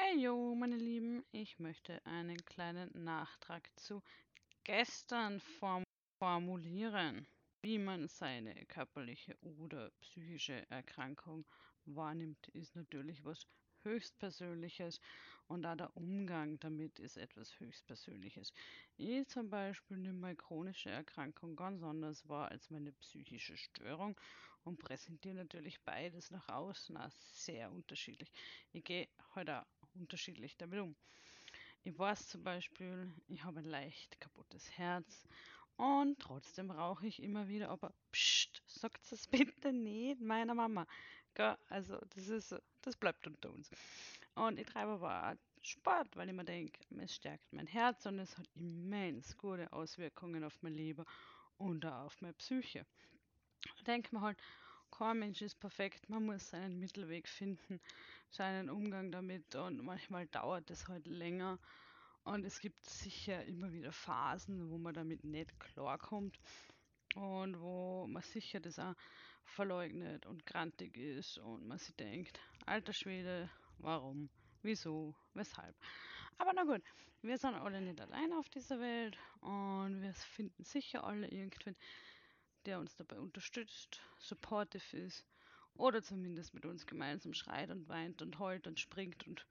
Hey yo, meine Lieben, ich möchte einen kleinen Nachtrag zu gestern form formulieren. Wie man seine körperliche oder psychische Erkrankung wahrnimmt, ist natürlich was Höchstpersönliches und auch der Umgang damit ist etwas Höchstpersönliches. Ich zum Beispiel nehme meine chronische Erkrankung ganz anders wahr als meine psychische Störung und präsentiere natürlich beides nach außen sehr unterschiedlich. Ich gehe heute unterschiedlich damit um. Ich weiß zum Beispiel, ich habe ein leicht kaputtes Herz und trotzdem rauche ich immer wieder, aber pst, sagt es bitte nicht meiner Mama. Also das ist, das bleibt unter uns. Und ich treibe aber auch Sport, weil ich mir denke, es stärkt mein Herz und es hat immens gute Auswirkungen auf mein Leben und auch auf meine Psyche. Denke mir halt, kein Mensch ist perfekt, man muss seinen Mittelweg finden, seinen Umgang damit und manchmal dauert es halt länger und es gibt sicher immer wieder Phasen, wo man damit nicht klarkommt und wo man sicher das auch verleugnet und grantig ist und man sich denkt, alter Schwede, warum, wieso, weshalb. Aber na gut, wir sind alle nicht allein auf dieser Welt und wir finden sicher alle irgendwen, der uns dabei unterstützt, supportive ist oder zumindest mit uns gemeinsam schreit und weint und heult und springt und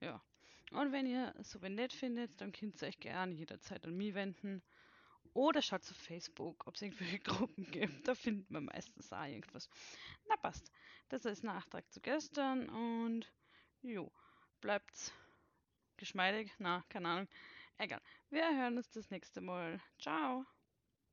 ja. Und wenn ihr so nett findet, dann könnt ihr euch gerne jederzeit an mich wenden. Oder schaut auf Facebook, ob es irgendwelche Gruppen gibt. Da findet man meistens auch irgendwas. Na passt. Das ist Nachtrag zu gestern und jo, bleibt's geschmeidig. Na, keine Ahnung. Egal. Wir hören uns das nächste Mal. Ciao.